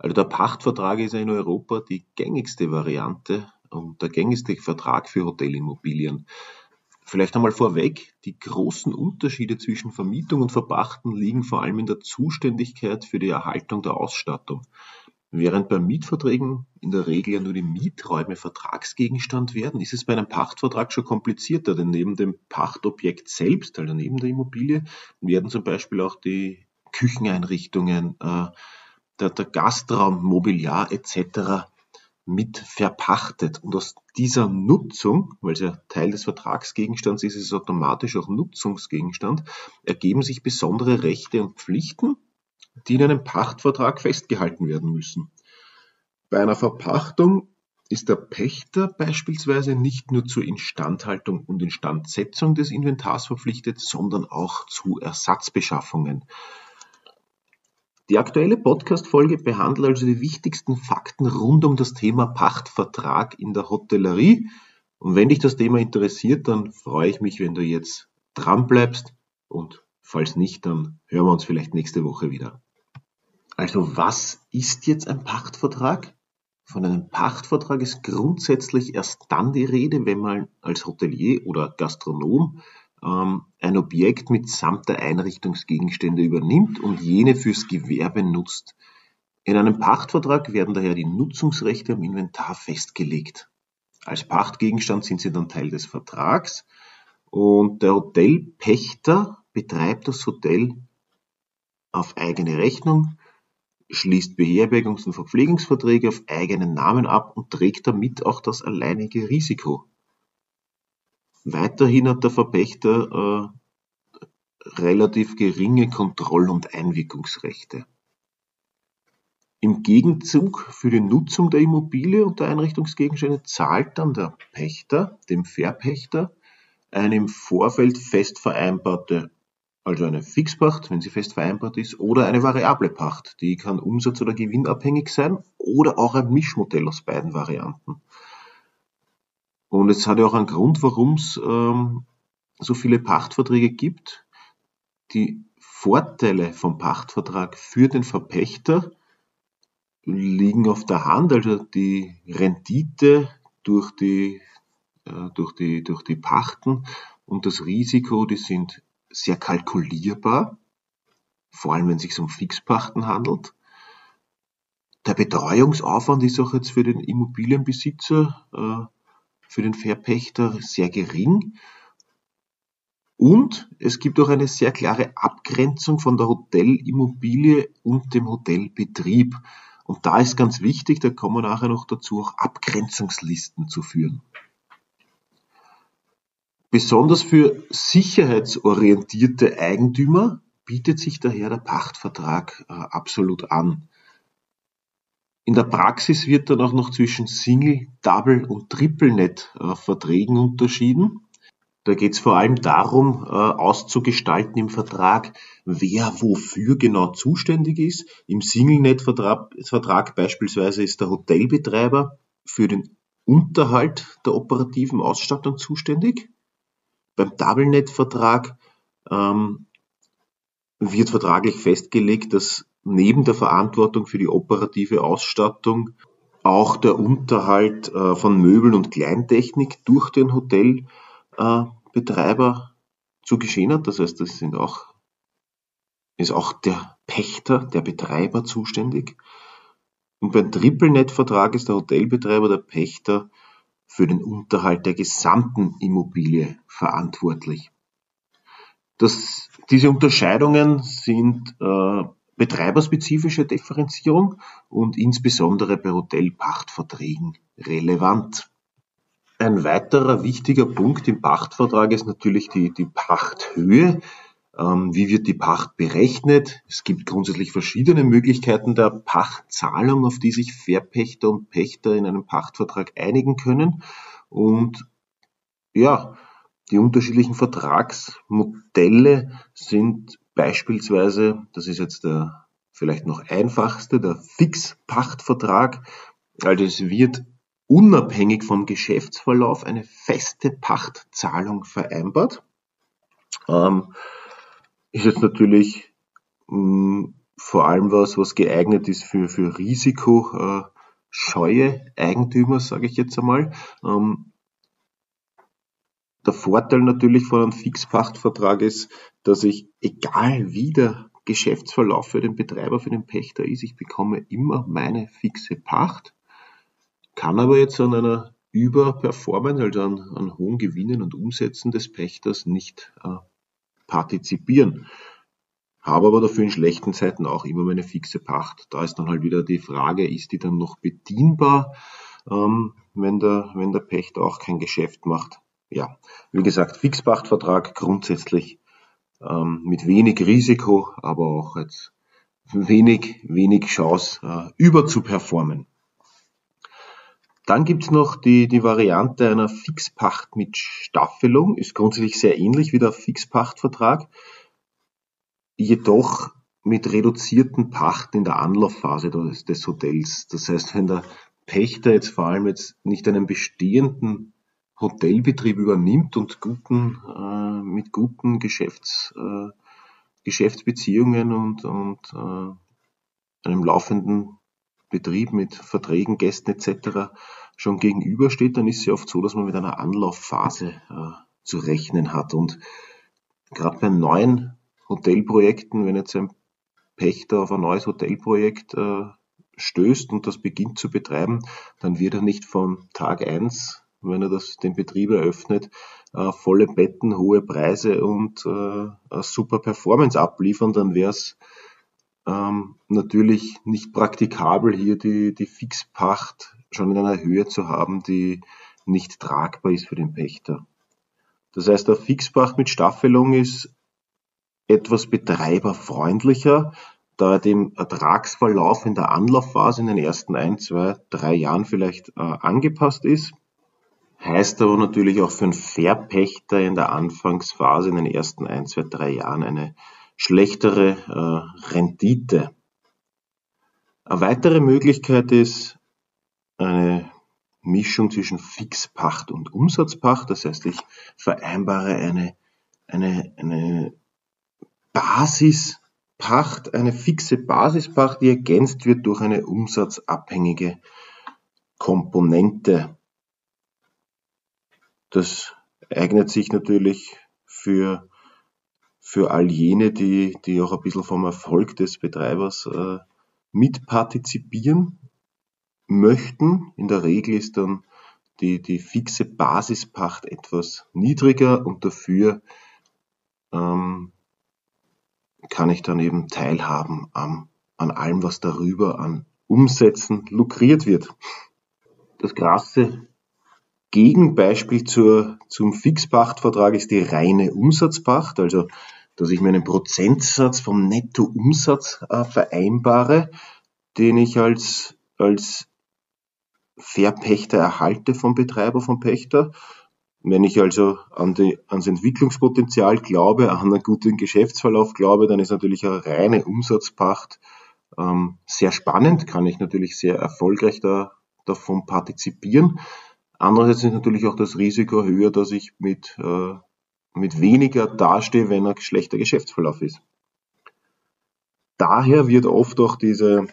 Also der Pachtvertrag ist ja in Europa die gängigste Variante und der gängigste Vertrag für Hotelimmobilien. Vielleicht einmal vorweg, die großen Unterschiede zwischen Vermietung und Verpachten liegen vor allem in der Zuständigkeit für die Erhaltung der Ausstattung. Während bei Mietverträgen in der Regel ja nur die Mieträume Vertragsgegenstand werden, ist es bei einem Pachtvertrag schon komplizierter, denn neben dem Pachtobjekt selbst, also neben der Immobilie, werden zum Beispiel auch die Kücheneinrichtungen, äh, der, der Gastraum, Mobiliar etc. mit verpachtet. Und aus dieser Nutzung, weil es ja Teil des Vertragsgegenstands ist, ist es automatisch auch Nutzungsgegenstand, ergeben sich besondere Rechte und Pflichten, die in einem Pachtvertrag festgehalten werden müssen. Bei einer Verpachtung ist der Pächter beispielsweise nicht nur zur Instandhaltung und Instandsetzung des Inventars verpflichtet, sondern auch zu Ersatzbeschaffungen. Die aktuelle Podcast-Folge behandelt also die wichtigsten Fakten rund um das Thema Pachtvertrag in der Hotellerie. Und wenn dich das Thema interessiert, dann freue ich mich, wenn du jetzt dran bleibst. Und falls nicht, dann hören wir uns vielleicht nächste Woche wieder. Also was ist jetzt ein Pachtvertrag? Von einem Pachtvertrag ist grundsätzlich erst dann die Rede, wenn man als Hotelier oder Gastronom ähm, ein Objekt mitsamt der Einrichtungsgegenstände übernimmt und jene fürs Gewerbe nutzt. In einem Pachtvertrag werden daher die Nutzungsrechte am Inventar festgelegt. Als Pachtgegenstand sind sie dann Teil des Vertrags und der Hotelpächter betreibt das Hotel auf eigene Rechnung, schließt Beherbergungs- und Verpflegungsverträge auf eigenen Namen ab und trägt damit auch das alleinige Risiko. Weiterhin hat der Verpächter äh, relativ geringe Kontroll- und Einwirkungsrechte. Im Gegenzug für die Nutzung der Immobilie und der Einrichtungsgegenstände zahlt dann der Pächter, dem Verpächter, eine im Vorfeld fest vereinbarte, also eine Fixpacht, wenn sie fest vereinbart ist, oder eine variable Pacht. Die kann umsatz- oder gewinnabhängig sein oder auch ein Mischmodell aus beiden Varianten. Und es hat ja auch einen Grund, warum es ähm, so viele Pachtverträge gibt. Die Vorteile vom Pachtvertrag für den Verpächter liegen auf der Hand, also die Rendite durch die, äh, durch die, durch die Pachten und das Risiko, die sind sehr kalkulierbar, vor allem wenn es sich um Fixpachten handelt. Der Betreuungsaufwand ist auch jetzt für den Immobilienbesitzer äh, für den Verpächter sehr gering. Und es gibt auch eine sehr klare Abgrenzung von der Hotelimmobilie und dem Hotelbetrieb. Und da ist ganz wichtig, da kommen wir nachher noch dazu, auch Abgrenzungslisten zu führen. Besonders für sicherheitsorientierte Eigentümer bietet sich daher der Pachtvertrag äh, absolut an. In der Praxis wird dann auch noch zwischen Single, Double und Triple-Net-Verträgen unterschieden. Da geht es vor allem darum, äh, auszugestalten im Vertrag, wer wofür genau zuständig ist. Im Single-Net-Vertrag beispielsweise ist der Hotelbetreiber für den Unterhalt der operativen Ausstattung zuständig. Beim Double-Net-Vertrag ähm, wird vertraglich festgelegt, dass neben der Verantwortung für die operative Ausstattung auch der Unterhalt äh, von Möbeln und Kleintechnik durch den Hotelbetreiber zu geschehen hat. Das heißt, das sind auch, ist auch der Pächter, der Betreiber zuständig. Und beim TripleNet-Vertrag ist der Hotelbetreiber der Pächter für den Unterhalt der gesamten Immobilie verantwortlich. Das, diese Unterscheidungen sind äh, betreiberspezifische Differenzierung und insbesondere bei Hotelpachtverträgen relevant. Ein weiterer wichtiger Punkt im Pachtvertrag ist natürlich die, die Pachthöhe. Ähm, wie wird die Pacht berechnet? Es gibt grundsätzlich verschiedene Möglichkeiten der Pachtzahlung, auf die sich Verpächter und Pächter in einem Pachtvertrag einigen können. Und ja, die unterschiedlichen Vertragsmodelle sind beispielsweise, das ist jetzt der vielleicht noch einfachste, der Fixpachtvertrag. Also es wird unabhängig vom Geschäftsverlauf eine feste Pachtzahlung vereinbart. Ähm, ist jetzt natürlich mh, hm, vor allem was, was geeignet ist für, für risikoscheue äh, Eigentümer, sage ich jetzt einmal. Ähm, der Vorteil natürlich von einem Fixpachtvertrag ist, dass ich, egal wie der Geschäftsverlauf für den Betreiber, für den Pächter ist. Ich bekomme immer meine fixe Pacht, kann aber jetzt an einer Überperformance, also an, an hohen Gewinnen und Umsätzen des Pächters nicht äh, partizipieren. Habe aber dafür in schlechten Zeiten auch immer meine fixe Pacht. Da ist dann halt wieder die Frage, ist die dann noch bedienbar, ähm, wenn, der, wenn der Pächter auch kein Geschäft macht. Ja, wie gesagt, Fixpachtvertrag grundsätzlich ähm, mit wenig Risiko, aber auch jetzt wenig, wenig Chance äh, über zu performen. Dann gibt's noch die, die Variante einer Fixpacht mit Staffelung, ist grundsätzlich sehr ähnlich wie der Fixpachtvertrag, jedoch mit reduzierten Pachten in der Anlaufphase des, des Hotels. Das heißt, wenn der Pächter jetzt vor allem jetzt nicht einen bestehenden Hotelbetrieb übernimmt und guten, äh, mit guten Geschäfts, äh, Geschäftsbeziehungen und, und äh, einem laufenden Betrieb mit Verträgen, Gästen etc. schon gegenübersteht, dann ist es ja oft so, dass man mit einer Anlaufphase äh, zu rechnen hat. Und gerade bei neuen Hotelprojekten, wenn jetzt ein Pächter auf ein neues Hotelprojekt äh, stößt und das beginnt zu betreiben, dann wird er nicht von Tag eins wenn er das, den Betrieb eröffnet, äh, volle Betten, hohe Preise und äh, super Performance abliefern, dann wäre es ähm, natürlich nicht praktikabel, hier die, die Fixpacht schon in einer Höhe zu haben, die nicht tragbar ist für den Pächter. Das heißt, der Fixpacht mit Staffelung ist etwas betreiberfreundlicher, da er dem Ertragsverlauf in der Anlaufphase in den ersten ein, zwei, drei Jahren vielleicht äh, angepasst ist heißt aber natürlich auch für einen Verpächter in der Anfangsphase, in den ersten ein, zwei, drei Jahren eine schlechtere äh, Rendite. Eine weitere Möglichkeit ist eine Mischung zwischen Fixpacht und Umsatzpacht. Das heißt, ich vereinbare eine, eine, eine Basispacht, eine fixe Basispacht, die ergänzt wird durch eine umsatzabhängige Komponente. Das eignet sich natürlich für, für all jene, die, die auch ein bisschen vom Erfolg des Betreibers äh, mitpartizipieren möchten. In der Regel ist dann die, die fixe Basispacht etwas niedriger und dafür ähm, kann ich dann eben teilhaben am, an allem, was darüber an Umsätzen lukriert wird. Das Krasse Gegenbeispiel zur, zum Fixpachtvertrag ist die reine Umsatzpacht, also dass ich mir einen Prozentsatz vom Nettoumsatz äh, vereinbare, den ich als, als Verpächter erhalte vom Betreiber, vom Pächter. Wenn ich also an die, ans Entwicklungspotenzial glaube, an einen guten Geschäftsverlauf glaube, dann ist natürlich eine reine Umsatzpacht ähm, sehr spannend, kann ich natürlich sehr erfolgreich da, davon partizipieren. Andererseits ist natürlich auch das Risiko höher, dass ich mit, äh, mit weniger dastehe, wenn ein schlechter Geschäftsverlauf ist. Daher wird oft auch diese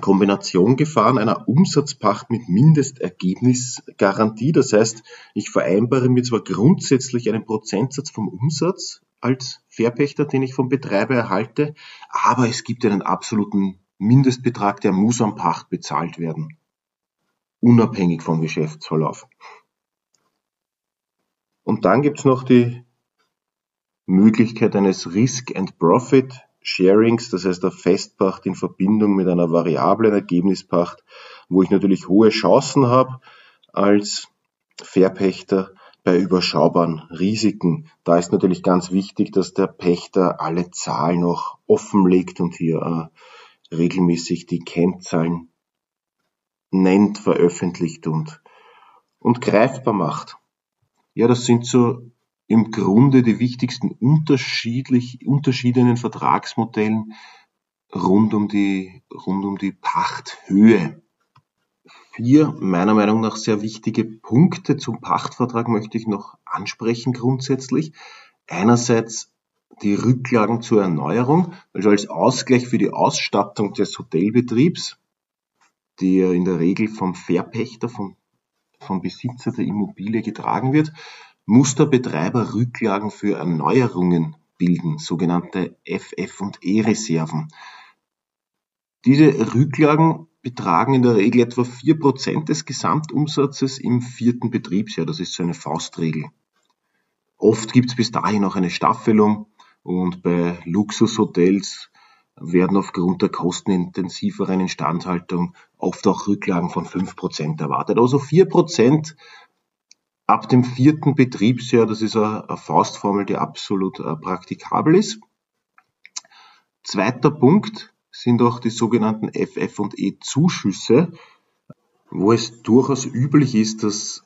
Kombination gefahren einer Umsatzpacht mit Mindestergebnisgarantie. Das heißt, ich vereinbare mir zwar grundsätzlich einen Prozentsatz vom Umsatz als Verpächter, den ich vom Betreiber erhalte, aber es gibt einen absoluten Mindestbetrag, der muss am Pacht bezahlt werden unabhängig vom Geschäftsverlauf. Und dann gibt es noch die Möglichkeit eines Risk and Profit Sharings, das heißt der Festpacht in Verbindung mit einer variablen Ergebnispacht, wo ich natürlich hohe Chancen habe als Verpächter, bei überschaubaren Risiken. Da ist natürlich ganz wichtig, dass der Pächter alle Zahlen noch offenlegt und hier äh, regelmäßig die Kennzahlen nennt, veröffentlicht und, und greifbar macht. Ja, das sind so im Grunde die wichtigsten unterschiedlich, unterschiedlichen Vertragsmodellen rund um die, rund um die Pachthöhe. Vier meiner Meinung nach sehr wichtige Punkte zum Pachtvertrag möchte ich noch ansprechen grundsätzlich. Einerseits die Rücklagen zur Erneuerung, also als Ausgleich für die Ausstattung des Hotelbetriebs, ja in der Regel vom Verpächter, vom, vom Besitzer der Immobilie getragen wird, muss der Betreiber Rücklagen für Erneuerungen bilden, sogenannte FF- und E-Reserven. Diese Rücklagen betragen in der Regel etwa 4% des Gesamtumsatzes im vierten Betriebsjahr. Das ist so eine Faustregel. Oft gibt es bis dahin auch eine Staffelung und bei Luxushotels werden aufgrund der kostenintensiveren Instandhaltung oft auch Rücklagen von 5% erwartet. Also 4% ab dem vierten Betriebsjahr, das ist eine Faustformel, die absolut äh, praktikabel ist. Zweiter Punkt, sind auch die sogenannten FF und E Zuschüsse, wo es durchaus üblich ist, dass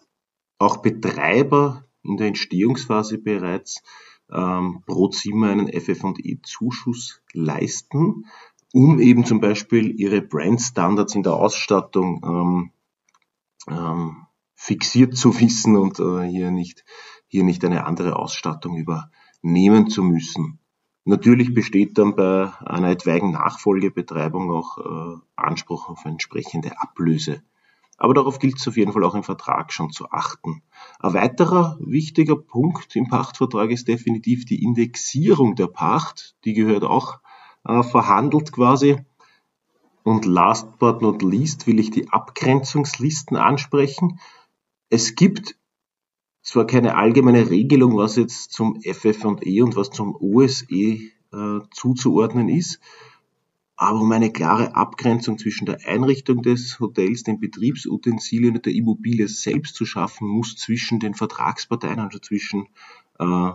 auch Betreiber in der Entstehungsphase bereits ähm, pro Zimmer einen FF und E Zuschuss leisten, um eben zum Beispiel ihre Brandstandards in der Ausstattung ähm, ähm, fixiert zu wissen und äh, hier nicht hier nicht eine andere Ausstattung übernehmen zu müssen. Natürlich besteht dann bei einer etwaigen Nachfolgebetreibung auch äh, Anspruch auf entsprechende Ablöse. Aber darauf gilt es auf jeden Fall auch im Vertrag schon zu achten. Ein weiterer wichtiger Punkt im Pachtvertrag ist definitiv die Indexierung der Pacht. Die gehört auch äh, verhandelt quasi. Und last but not least will ich die Abgrenzungslisten ansprechen. Es gibt zwar keine allgemeine Regelung, was jetzt zum FF&E und was zum OSE äh, zuzuordnen ist, aber um eine klare Abgrenzung zwischen der Einrichtung des Hotels, den Betriebsutensilien und der Immobilie selbst zu schaffen, muss zwischen den Vertragsparteien, also zwischen äh,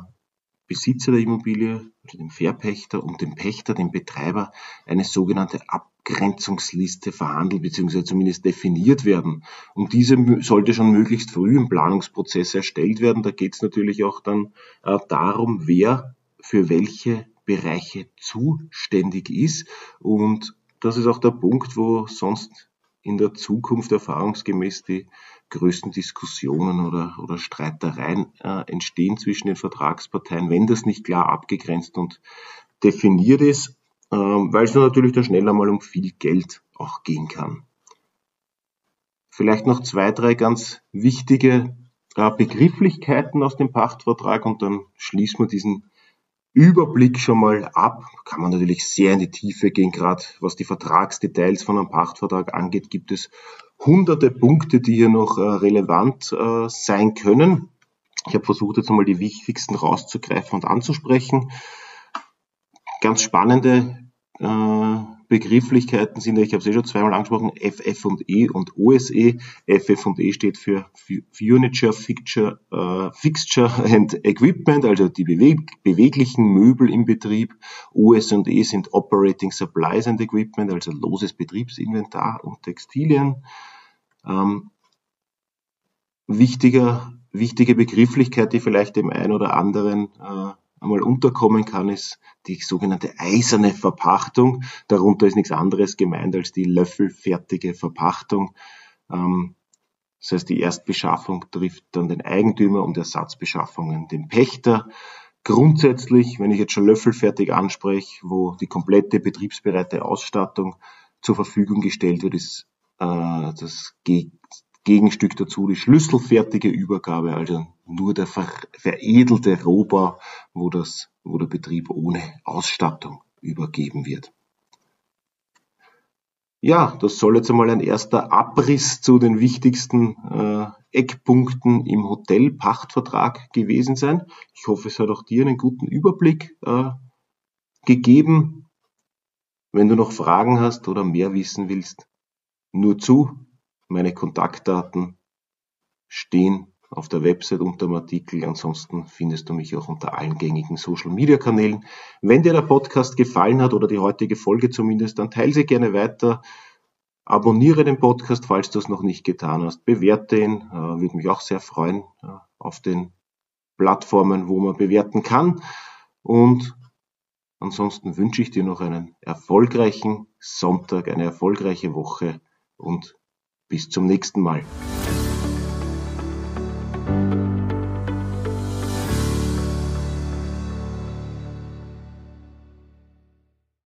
Besitzer der Immobilie, also dem Verpächter und dem Pächter, dem Betreiber, eine sogenannte Abgrenzungsliste verhandelt bzw. zumindest definiert werden. Und diese sollte schon möglichst früh im Planungsprozess erstellt werden. Da geht es natürlich auch dann äh, darum, wer für welche Bereiche zuständig ist. Und das ist auch der Punkt, wo sonst in der Zukunft erfahrungsgemäß die größten Diskussionen oder, oder Streitereien äh, entstehen zwischen den Vertragsparteien, wenn das nicht klar abgegrenzt und definiert ist, äh, weil es natürlich dann schnell einmal um viel Geld auch gehen kann. Vielleicht noch zwei, drei ganz wichtige äh, Begrifflichkeiten aus dem Pachtvertrag und dann schließen wir diesen Überblick schon mal ab. Kann man natürlich sehr in die Tiefe gehen, gerade was die Vertragsdetails von einem Pachtvertrag angeht, gibt es hunderte Punkte, die hier noch äh, relevant äh, sein können. Ich habe versucht, jetzt einmal die wichtigsten rauszugreifen und anzusprechen. Ganz spannende äh, Begrifflichkeiten sind, ich habe es eh schon zweimal angesprochen, FF und E OSE. FF und E steht für Furniture, Fixture, äh, Fixture and Equipment, also die beweg beweglichen Möbel im Betrieb. OS und E sind Operating Supplies and Equipment, also loses Betriebsinventar und Textilien. Ähm, wichtiger, wichtige Begrifflichkeit, die vielleicht dem einen oder anderen äh, einmal unterkommen kann, ist die sogenannte eiserne Verpachtung. Darunter ist nichts anderes gemeint als die löffelfertige Verpachtung. Ähm, das heißt, die Erstbeschaffung trifft dann den Eigentümer und Ersatzbeschaffungen den Pächter. Grundsätzlich, wenn ich jetzt schon löffelfertig anspreche, wo die komplette betriebsbereite Ausstattung zur Verfügung gestellt wird, ist äh, das Gegenstück dazu die schlüsselfertige Übergabe, also nur der ver veredelte Rohbau, wo, das, wo der Betrieb ohne Ausstattung übergeben wird. Ja, das soll jetzt einmal ein erster Abriss zu den wichtigsten äh, Eckpunkten im Hotelpachtvertrag gewesen sein. Ich hoffe, es hat auch dir einen guten Überblick äh, gegeben. Wenn du noch Fragen hast oder mehr wissen willst, nur zu. Meine Kontaktdaten stehen auf der Website unter dem Artikel. Ansonsten findest du mich auch unter allen gängigen Social Media Kanälen. Wenn dir der Podcast gefallen hat oder die heutige Folge zumindest, dann teile sie gerne weiter. Abonniere den Podcast, falls du es noch nicht getan hast. Bewerte ihn, äh, würde mich auch sehr freuen äh, auf den Plattformen, wo man bewerten kann. Und ansonsten wünsche ich dir noch einen erfolgreichen Sonntag, eine erfolgreiche Woche und bis zum nächsten Mal.